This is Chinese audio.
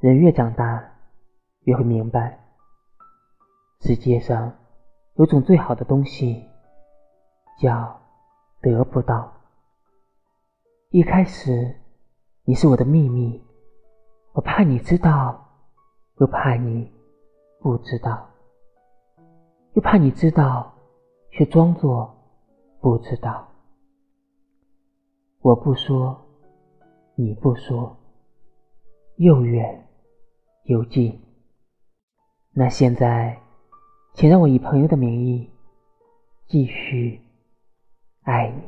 人越长大，越会明白，世界上有种最好的东西，叫得不到。一开始，你是我的秘密，我怕你知道，又怕你不知道，又怕你知道，却装作不知道。我不说，你不说，又远。邮寄。那现在，请让我以朋友的名义继续爱你。